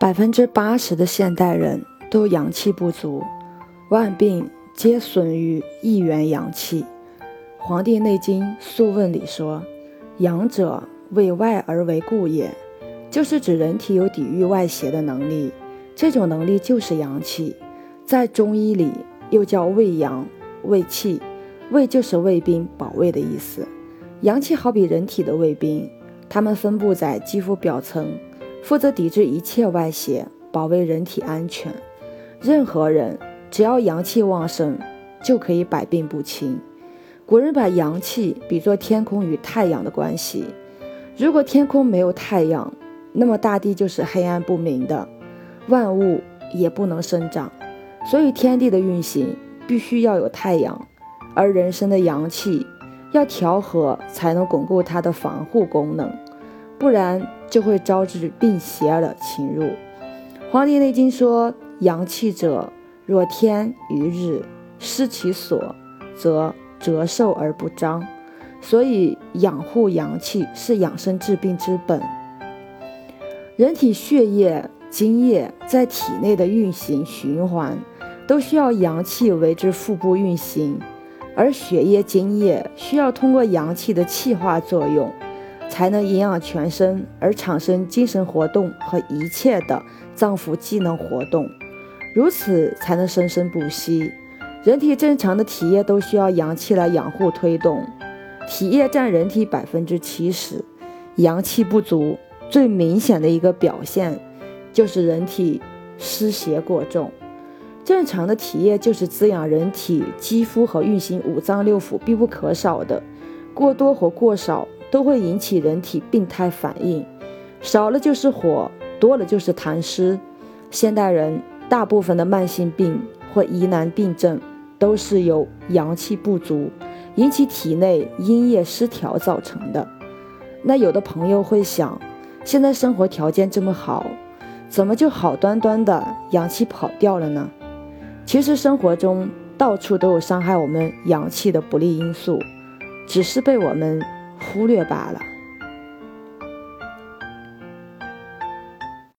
百分之八十的现代人都阳气不足，万病皆损于一元阳气。《黄帝内经·素问》里说：“阳者，为外而为固也。”就是指人体有抵御外邪的能力，这种能力就是阳气。在中医里又叫卫阳、卫气，卫就是卫兵、保卫的意思。阳气好比人体的卫兵，它们分布在肌肤表层。负责抵制一切外邪，保卫人体安全。任何人只要阳气旺盛，就可以百病不侵。古人把阳气比作天空与太阳的关系。如果天空没有太阳，那么大地就是黑暗不明的，万物也不能生长。所以天地的运行必须要有太阳，而人身的阳气要调和，才能巩固它的防护功能。不然就会招致病邪的侵入。《黄帝内经》说：“阳气者，若天与日，失其所，则折寿而不彰。”所以，养护阳气是养生治病之本。人体血液、精液在体内的运行循环，都需要阳气为之腹部运行，而血液、精液需要通过阳气的气化作用。才能营养全身，而产生精神活动和一切的脏腑机能活动，如此才能生生不息。人体正常的体液都需要阳气来养护推动，体液占人体百分之七十，阳气不足最明显的一个表现就是人体湿邪过重。正常的体液就是滋养人体肌肤和运行五脏六腑必不可少的，过多或过少。都会引起人体病态反应，少了就是火，多了就是痰湿。现代人大部分的慢性病或疑难病症，都是由阳气不足引起体内阴液失调造成的。那有的朋友会想，现在生活条件这么好，怎么就好端端的阳气跑掉了呢？其实生活中到处都有伤害我们阳气的不利因素，只是被我们。忽略罢了。